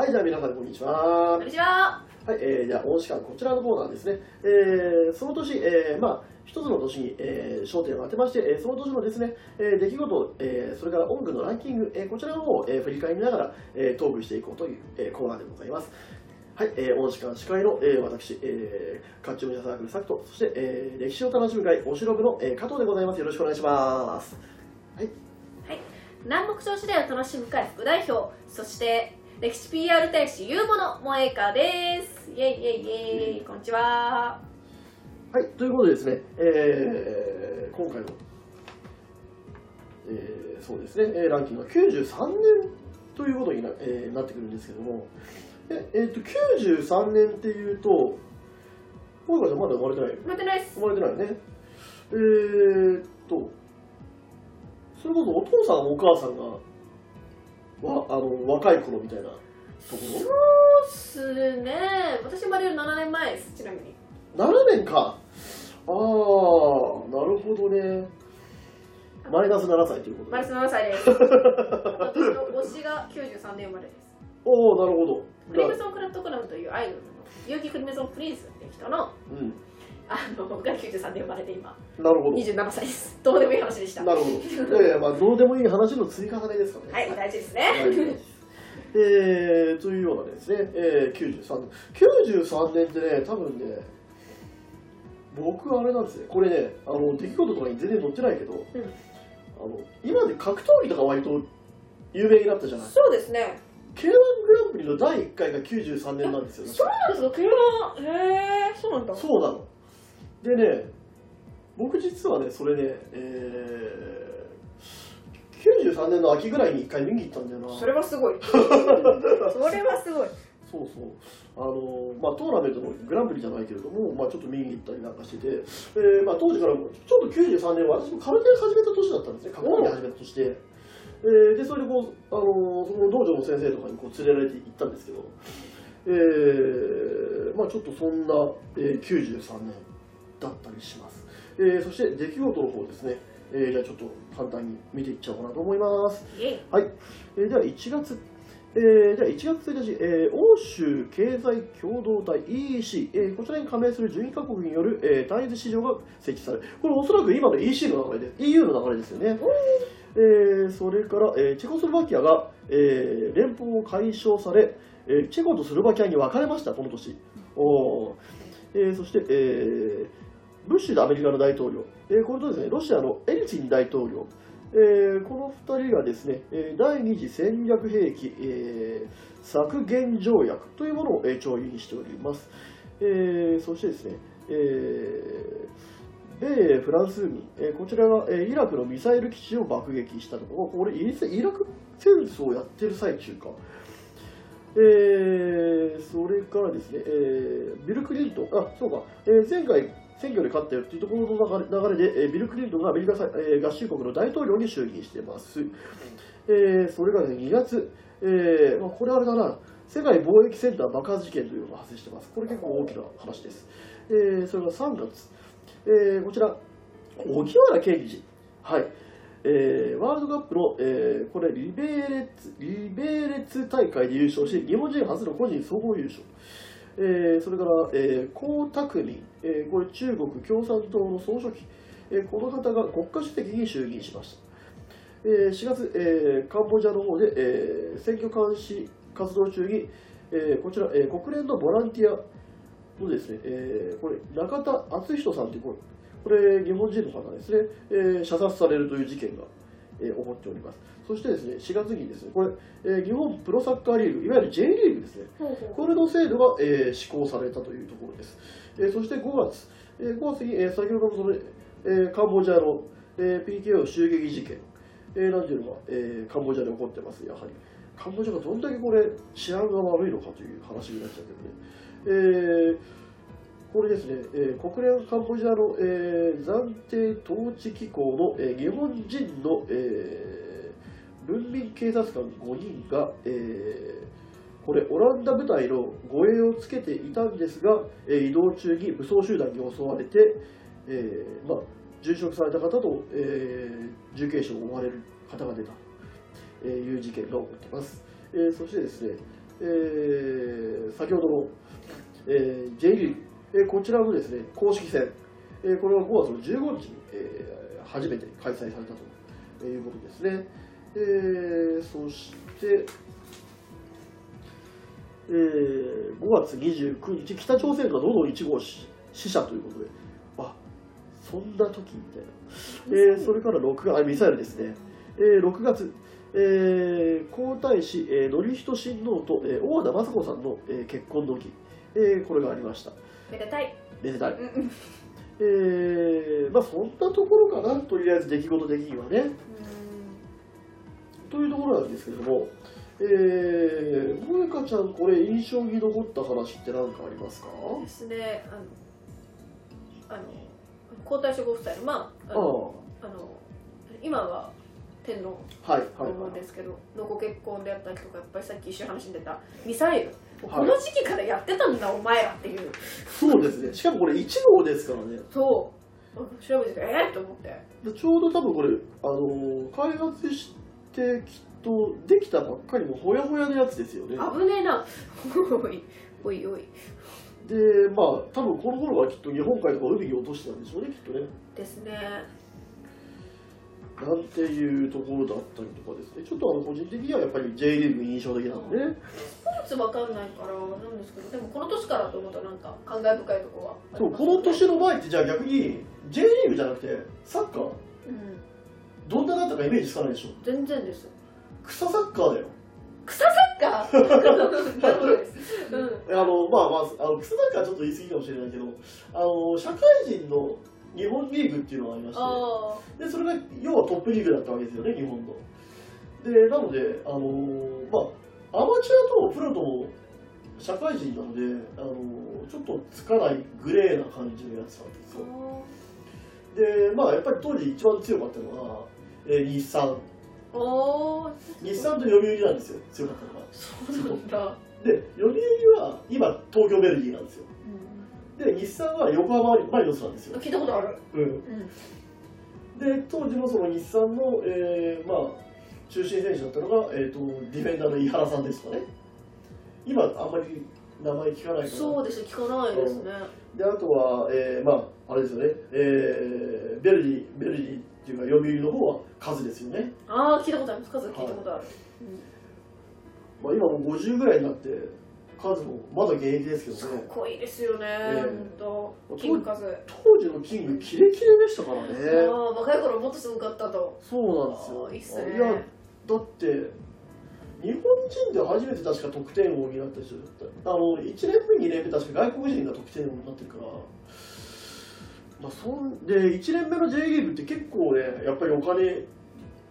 はい、じゃあ皆さんこんにちは。こんにちは。はい、えー、じゃあ、大鹿こちらのコーナーですね。えー、その年、えー、まあ、一つの年に、えー、焦点を当てまして、えー、その年のですね、えー、出来事、えー、それから音楽のランキング、えー、こちらの方を、えー、振り返りながら、えー、トークしていこうという、えー、コーナーでございます。はい、えー、大鹿司会の、えー、私、えー、甲冑武者サークル作と、そして、えー、歴史を楽しむ会、お城部の、えー、加藤でございます。よろしくお願いします。はい。はい。南北朝時代を楽しむ会副代表、そして、歴史 PR 大使ゆうもの萌えかです。イェイイェイイェイ。こんにちは。はい、ということでですね、えー、今回の、えー、そうですね、えーランキングは93年ということにな,、えーなってくるんですけども、ええーと93年っていうと、萌香ちゃんまだ生まれてない？待ってないです生。まれてないよね。えーっと、それこそお父さんお母さんがわあの若い頃みたいなとこそうっすね。私生まれる7年前です、ちなみに。ろ ?7 年か。ああ、なるほどね。マイナス7歳ということで。マリス7歳です。私の推しが93年生まれです。おおなるほど。クリムソン・クラットクラムというアイドルの、結城クリムソン・プリンスっていう人の、うん、あの、が93年生まれて今、なるほど。27歳です。どうでもいい話でした。はなるほど。いやいや、まあ、どうでもいい話の積み重ねですからね。い、大事ですね。はいえー、というようなですね、えー、93年。93年ってね、多分ね、僕あれなんですね、これね、あの出来事とかに全然載ってないけど、うんあの今で格闘技とか割と有名になったじゃない。そうですね。K1 グランプリの第1回が93年なんですよ。そうなんですか、車。へえ、そうなんだ。そうなの。でね、僕実はね、それね、えー、93年の秋ぐらいに1回見に行ったんだよな。それはすごい。それはすごい。そうそう。あのまあ、トーナメントのグランプリじゃないけれども、まあ、ちょっと見に行ったりなんかしてて、えーまあ、当時からちょっと93年は私も空手始めた年だったんですね、格闘技始めた年で。えーで、それでこう、あのその道場の先生とかにこう連れられて行ったんですけど、えーまあ、ちょっとそんな、えー93年だったりします。えーそして出来事の方ですね、えーじゃあちょっと簡単に見ていっちゃおうかなと思います。はい、えーでは1月、えー、では1月1日、えー欧州経済共同体 EEC、えーこちらに加盟する12カ国による、えー単一市場が設置される、これおそらく今の EC の流れで、EU の流れですよね。えーそれから、えーチェコスロバキアが、えー連邦を解消され、えーチェコとスロバキアに分かれました、この年。おーえーそして、えーブッシュアメリカの大統領、えーこれとですね、ロシアのエリツィン大統領、えーこの2人がですね、第二次戦略兵器、えー削減条約というものを、えー調印しております。えーそしてですね、えー米フランス軍、えーこちらが、えーイラクのミサイル基地を爆撃したところ、これイライラク戦争をやってる最中か。えーそれからですね、えービル・クリントン、あ、そうか、えー前回選挙で勝ったよっていうところの流れ流れで、えービル・クリントンがアメリカ、えー合衆国の大統領に就任しています。えーそれが、ね、2月、えーまあ、これあれだな、世界貿易センター爆発事件というのが発生してます。これ結構大きな話です。えーそれが3月、えーこちら、荻原健二、はい、えーワールドカップの、えーこれリベレツ、リベレツ大会で優勝し、日本人初の個人総合優勝。えーそれから、えー、江沢民、えーこれ中国共産党の総書記、えーこの方が国家主席に就任しました。えー4月、えーカンボジアの方で、えー選挙監視活動中に、えーこちら、えー国連のボランティアのですね、えーこれ中田敦人さんというこれこれ日本人の方ですね、えー射殺されるという事件が、えー起こっております。そしてですね、4月にですね、これ、えー日本プロサッカーリーグ、いわゆる J リーグですね、これの制度が、えー施行されたというところです。えーそして5月、えー5月に、えー先ほどのその、えーカンボジアの、えー PKO 襲撃事件、えーなんていうのが、えーカンボジアで起こってます、やはり。カンボジアがどんだけこれ治安が悪いのかという話になっちゃうけどね。えーこれですね、えー国連カンボジアの、えー暫定統治機構の、えー日本人の、えー文民警察官5人が、えーこれオランダ部隊の護衛をつけていたんですが、えー移動中に武装集団に襲われて、えーまあ、殉職された方と、えー重軽傷を負われる方が出たという事件が起こっています。えーそしてですね、えー先ほどの、えー J リーグ、えーこちらのですね公式戦、えーこれは5月の15日に、えー初めて開催されたということですね。えーそして、えー5月29日、北朝鮮がどの1号死死者ということで、あそんな時みたいな。えーそれから6月、あミサイルですね。えー6月、えー皇太子、えー、典仁親王と、えー大和田雅子さんの、えー結婚の儀、えーこれがありました。めでたい。めでたい。うんうん。えーまあそんなところかな、とりあえず出来事的にはね。というところなんですけれども、えー、萌香ちゃん、これ、印象に残った話って何かありますか？うんですね。あのあの皇太子ご夫妻のまあああのあの今は天皇とはい、思うんですけど、のご結婚であったりとかやっぱりさっき一緒に話に出たミサイル、はいこの時期からやってたんだお前らっていう。そうですね、しかもこれ、1号ですからね、そう。調べててえっ、と思って。でちょうど多分これ、あのー開発してきっとできたばっかりのほやほやのやつですよね。危ねえな。お いおいおい。で、まあ、多分この頃はきっと日本海とか海に落としてたんでしょうね、きっとね。ですねなんていうところだったりとかですね、ちょっとあの個人的にはやっぱり J リーグ印象的なんでね。スポーツわかんないからなんですけどでもこの年からと思うとなんか感慨深いところはありそうこの年の前ってじゃあ逆に J リーグじゃなくてサッカー。うん。どんなだったかイメージつかないでしょ。全然です。草サッカーだよ。草サッカー？あのまあまああの草サッカーはちょっと言い過ぎかもしれないけどあの社会人の日本リーグっていうのがありましてあでそれが要はトップリーグだったわけですよね日本の。でなのであのまあアマチュアとプロとも社会人なのであのちょっとつかないグレーな感じのやつなんですよ。でまあやっぱり当時一番強かったのは、えー日産。日産と読売なんですよ強かったのが。そうなんだ、で読売は今東京ベルギーなんですよで日産は横浜マリノスなんですよ、聞いたことある、うん、うん、で当時のその日産の、えーまあ、中心選手だったのが、えー、とディフェンダーの井原さんですとかね。今あんまり名前聞かないからそうです聞かないですね。であとは、えーまああれですよね、えーベルディベルディっていうか読売の方は数ですよね、ああ聞いたことあります。数聞いたことある、まあ、今もう50ぐらいになって数もまだ現役ですけどね。こいいですよね、え本当。キングカズ。当時のキングキレキレでしたからね。ああ若い頃もっとすごかったと。そうなんですよ。あーいいっすね。いやだって日本人で初めて確か得点王になった人だった。あの1年目2年目確か外国人が得点王になってるから。まあ、そんで1年目の J リーグって結構ねやっぱりお金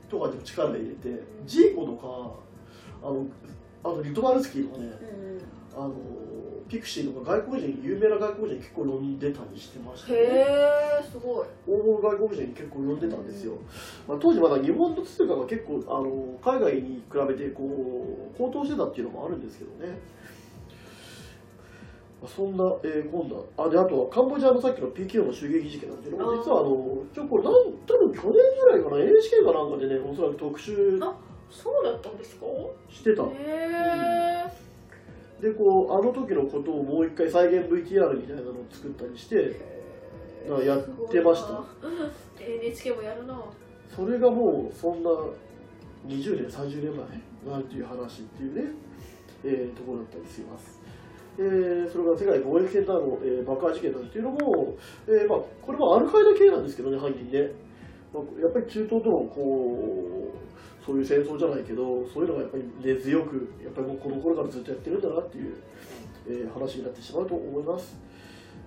とかでも力入れてジーコとかあのあとリトバルスキーとかね。うんあのピクシーとか外国人有名な外国人結構呼んでたりしてましたへねえすごい。大物外国人結構呼んでたんですよ、まあ、当時まだ日本の通貨が結構あの海外に比べてこう高騰してたっていうのもあるんですけどね、まあ、そんな、えー、今度はあであとはカンボジアのさっきの PKO の襲撃事件なんですけどあー。実はあのちょこれなん多分去年ぐらいかな NHK かなんかでねおそらく特集あそうだったんですか？してた。へえでこうあの時のことをもう一回再現 VTR みたいなのを作ったりしてあやってました。NHK もやるな。それがもうそんな20年30年前？なんていう話っていうね、えーところだったりします。えーそれから世界貿易センターの、えー爆破事件なんていうのも、えーまあ、これもアルカイダ系なんですけどね、犯人ね。まあ、やっぱり中東とのこうそういう戦争じゃないけど、そういうのがやっぱり根強く、やっぱりもうこの頃からずっとやってるんだなっていう、えー話になってしまうと思います。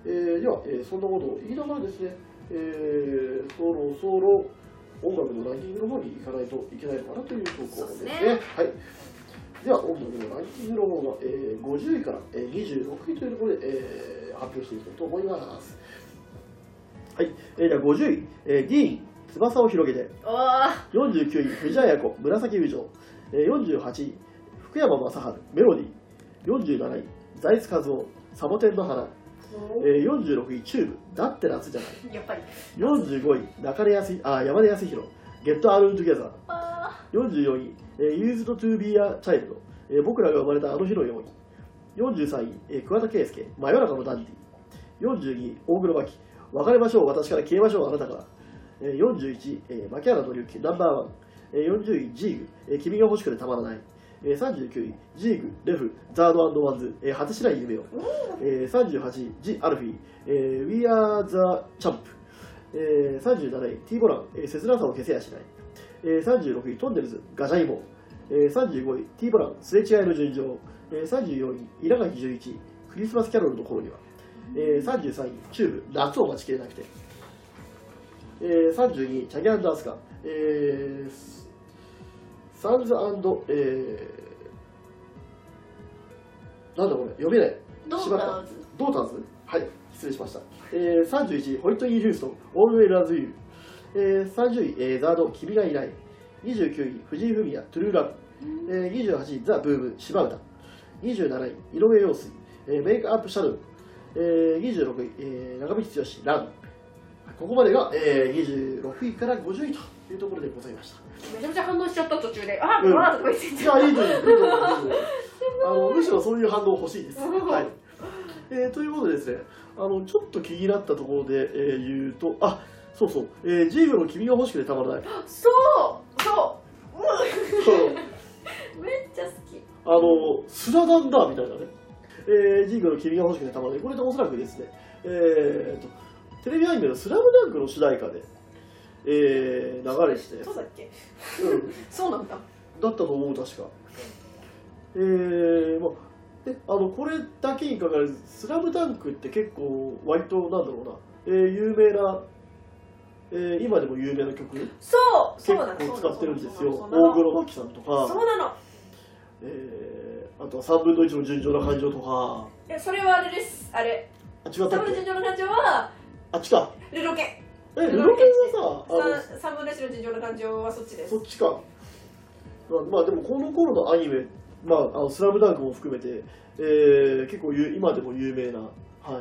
えーでは、えーそんなことを言いながらですね、えーそろそろ音楽のランキングの方に行かないといけないのかなという投稿そうですねはい。では、音楽のランキングの方が、えー50位から、えー26位というところで、えー発表していきたいと思います。はい。えーでは50位、えーディーン、翼を広げて、あ49位、藤あや子、紫友情、えー48位、福山雅治、メロディー、47位、財津和夫、サボテンの花、あ。えー46位、チューブ、だって夏じゃない。やっぱり。45位、中根康あ山根康広、Get Along Together。あ44位、えー、to be a Child、ええー僕らが生まれたあの日のように。43位、えー桑田佳祐、真夜中のダンディ。42位、大黒摩季、別れましょう、私から消えましょう、あなたから。41位、えー槇原敬之、ナンバーワン。40位、 ZYYG、えー君が欲しくてたまらない。えー39位、 ZYYG、REV、ZARD、WANDS、えー果てしない夢を。えー38位、ジ・アルフィー、えー We Are the Champ。えー37位、T ボラン、えー切なさを消せやしない。えー36位、トンネルズ、ガジャイモ。えー35位、T ボラン、すれ違いの順調。えー34位、稲垣十一、クリスマスキャロルの頃には。えー33位、チューブ、夏を待ちきれなくて。えー32位、チャギアンダースカ。えーサンズえー、なんだこれ、読めない。どしばらくうなのドーターズ？はい、失礼しました。えー、31位、ホイットニー・ヒューストン、オールウェイラーズ・ユー。えー、30位、えー、ザード、君がいない。29位、藤井フミヤ、トゥルーラブ。えー、28位、ザ・ブーム、柴歌。27位、井上陽水、えー、メイクアップ・シャドウ。えー、26位、えー、長渕剛、ラン。ここまでが、えー、26位から50位というところでございました。めちゃめちゃ反応しちゃった途中であっ、うんあーとか言っていや、いいとあの むしろそういう反応欲しいです。はいえーということでですね、あのちょっと気になったところで、えー言うと、あそうそう、えージーグの君が欲しくてたまらない。そうそう めっちゃ好きあの、スラダンだみたいなね。えージーグの君が欲しくてたまらない。これでおそらくですね、えーと、テレビアニメのスラムダンクの主題歌で、えー流れてたやつそうだっけ？うん。そうなんだ。だったと思う、確か。えー、まあ、であのこれだけにかかる「スラムダンクって結構割となんだろうな、えー有名な、えー今でも有名な曲結そうそうなの構使ってるんですよ。大黒摩季さんとか、そうなの。えーあとは3分の1の純情な感情とか。えそれはあれです。あれ。あ違ったサっけ？ブの尋常の感情はあっちかルロケ。えルロケ。ンはさ三分の一の尋常の感情はそっちです。そっちか。まあ、まあでもこの頃のアニメ、まあ、あのスラムダンクも含めて、えー結構ゆ今でも有名な、はい。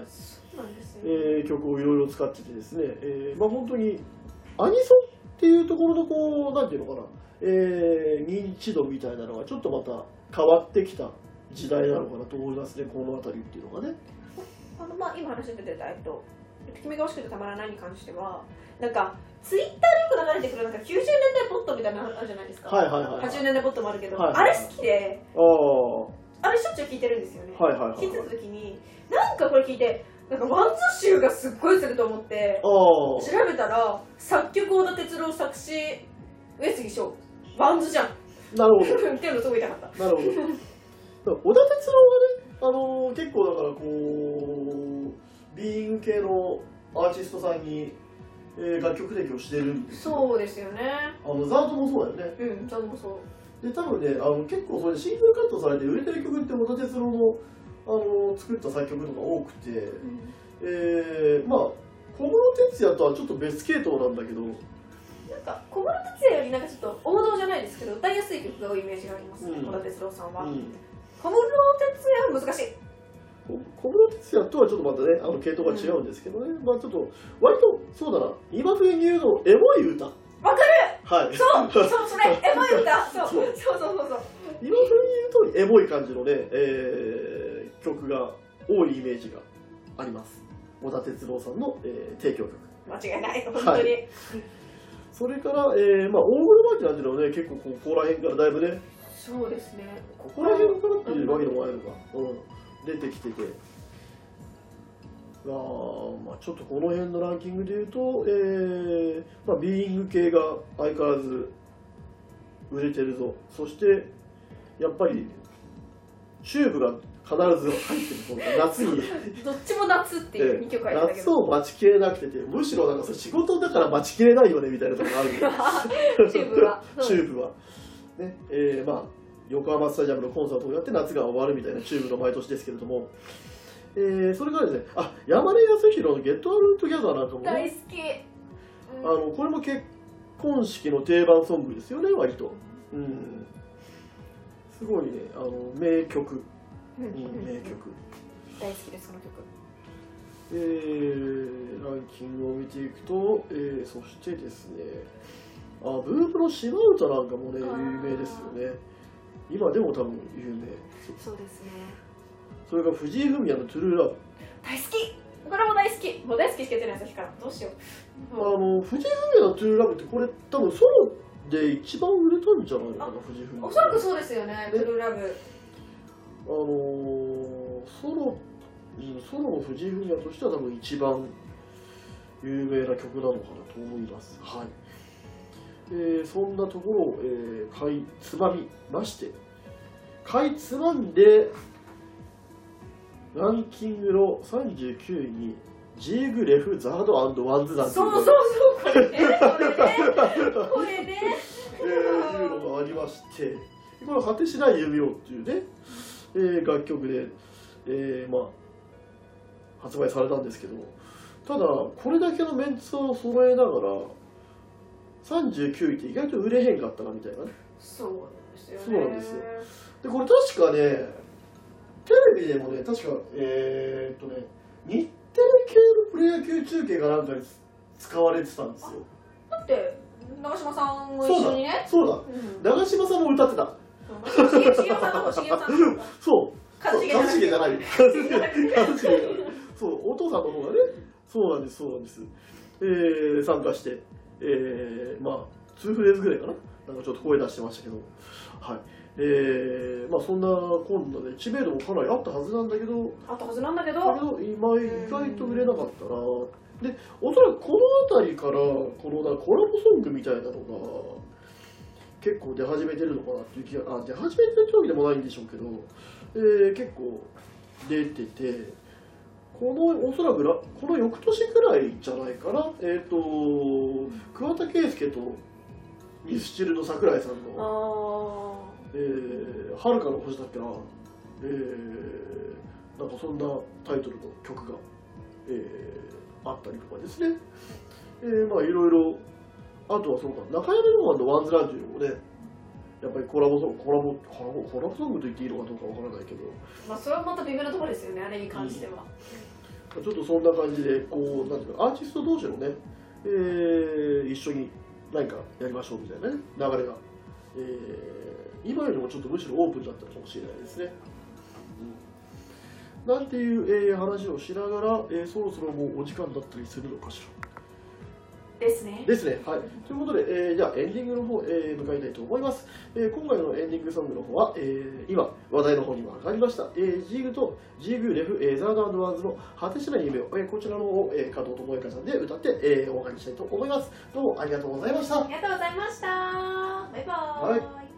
そうなんですよ。えー曲をいろいろ使っててですね、えーまあ、本当にアニソンっていうところのこう、なんていうのかな、えー認知度みたいなのがちょっとまた変わってきた時代なのかなと思いますね、この辺りっていうのがね。あのまあ今話に出てたえっと君が欲しくてたまらないに関してはなんかツイッターでよく流れてくるなんか90年代ポップみたいなのあるじゃないですか、はいはいはい。80年代ポップもあるけど、はいあれ好きであれしょっちゅう聞いてるんですよね、いはいはい。聞いてた時に。なんかこれ聞いてなんか WANDS 臭がすっごいすると思ってあ調べたら作曲織田哲郎作詞上杉昇。WANDS じゃん。なるほど。ていうのすごい痛かった。なるほど。織田哲郎がね、あのー結構だからこう、ビーイング系のアーティストさんに、えー楽曲提供してるんですよ。そうですよね。あのザードもそうだよね。うんそれもそう。で、多分ね、あの結構それシングルカットされて売れてる曲って小田哲郎の、あのー作った作曲とか多くて、えー、まあ、小室哲哉とはちょっと別系統なんだけど、なんか小室哲哉よりなんかちょっと王道じゃないですけど歌いやすい曲が多いイメージがありますね、うん。小田哲郎さんは、うん。小室哲哉は難しい。こ小室哲哉とはちょっとまたね、あの系統が違うんですけどね、まあちょっと、割とそうだな、今風に言うの、エモい歌。わかる！はい。そう そうそれエモい歌。そうそう。そうそうそう今風に言うとエモい感じのね、えー曲が多いイメージがあります。小田哲郎さんの、えー提供曲。間違いない。本当に、はいそれから、えーまあ、大黒摩季なんていうのはね結構こここら辺からだいぶね。そうですね。ここら辺からっていうわけでもないのか、うん、出てきてて。あーまあ、ちょっとこの辺のランキングでいうと、えーまあ、ビーイング系が相変わらず売れてるぞ。そしてやっぱりチューブが必ず入ってる夏に。どっちも夏っていう2曲あるんだけ夏どを待ちきれなくててむしろなんかそれ仕事だから待ちきれないよねみたいなところあるよ チューブは チューブはねえーまあ横浜スタジアムのコンサートをやって夏が終わるみたいなチューブの毎年ですけれども、えーそれからですねあ山根康広の「Get Along Together なんかもね。大好き、うん。あのこれも結婚式の定番ソングですよね割と。うん。すごいねあの名曲、名曲。大好きですその曲。えーランキングを見ていくと、えーそしてですねあブームの島唄なんかもね有名ですよね今でも多分有名そうですね。それが藤井フミヤの「トゥルーラブ大好き。これも大好き。もう大好きしか言ってないさっきからどうしよう」あの藤井フミヤの「トゥルーラブ」ってこれ多分ソロで一番売れたんじゃないのかな藤井フミヤ。おそらくそうですよねトゥルーラブあのーソロうんソロの藤井フミヤとしては多分一番有名な曲なのかなと思います。はい。えーそんなところを、えーかいつまみまして、かいつまんで、ランキングの39位に、 ZYYG、REV、ZARD、WANDS なんていそうそうそうこれねこれね。えーいうのがありまして、これ、果てしない夢をっていうね、えー楽曲で、えーまあ、発売されたんですけど、ただ、これだけのメンツを揃えながら、39位って意外と売れへんかったなみたいなね。そうですよねそうなんですよで、これ確かね、テレビでもね、確か、えーっとね、日テレ系のプロ野球中継がなんかに使われてたんですよ。だって長嶋さんも一そうだ緒にね、そうだ、うん長嶋さんも歌ってた。そう 一茂じゃない。一茂じゃない。そう、お父さんの方がね、そうなんです、そうなんです。えー、参加して、えー、まあ、2フレーズぐらいかな？なんかちょっと声出してましたけど、はい。えー、まあそんなこんなで、知名度もかなりあったはずなんだけど、あったはずなんだけど。だけど今意外と売れなかったな。で、おそらくこの辺りから、このなコラボソングみたいなのが、結構出始めてるのかなっていう気が、あ、出始めてるわけでもないんでしょうけど、えー結構出てて、この、おそらくら、この翌年くらいじゃないかな、えっ、と、桑田佳祐とミスチルの桜井さんあの、ー。えー、遥かの星だっけな、えー、なんかそんなタイトルの曲が、えー、あったりとかですね、えー、まあいろいろ、あとはそうか、中山ロマンのワンズランっていうのもね、やっぱりコラボソング、コラボ、コラボコラボソングと言っていいのかどうかわからないけど、まあそれはまた微妙なところですよねあれに関しては、ちょっとそんな感じで、こう、なんていうか、アーティスト同士のね、えー一緒に何かやりましょうみたいなね、流れが、えー今よりもちょっとむしろオープンだったのかもしれないですね。うんなんていう、えー話をしながら、えーそろそろもうお時間だったりするのかしら。ですねですね。はい。ということで、えーじゃあエンディングの方、えー向かいたいと思います。えー今回のエンディングソングの方は、えー今、話題の方にも上がりました、えージーグとジーグレフ、えーザードワンズの果てしない夢を、えーこちらの方を、えー加藤智恵さんで歌って、えーお別れしたいと思います。どうもありがとうございましたあ。りがとうございましたバイバーイ、は泣い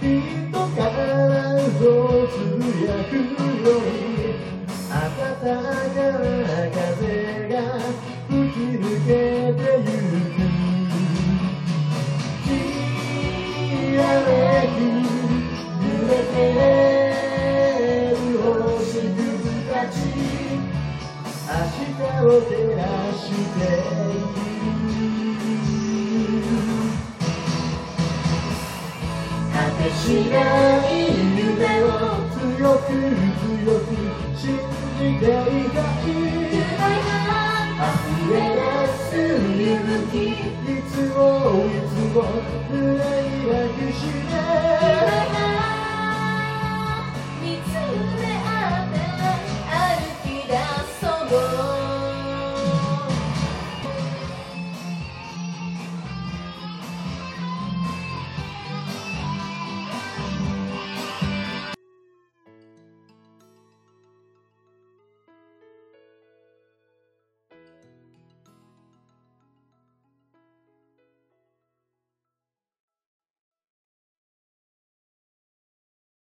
きっと必ずつやくよを照らしている果てしない夢を強く強く信じていたい溢れ出す勇気いつもいつも胸に抱きしめ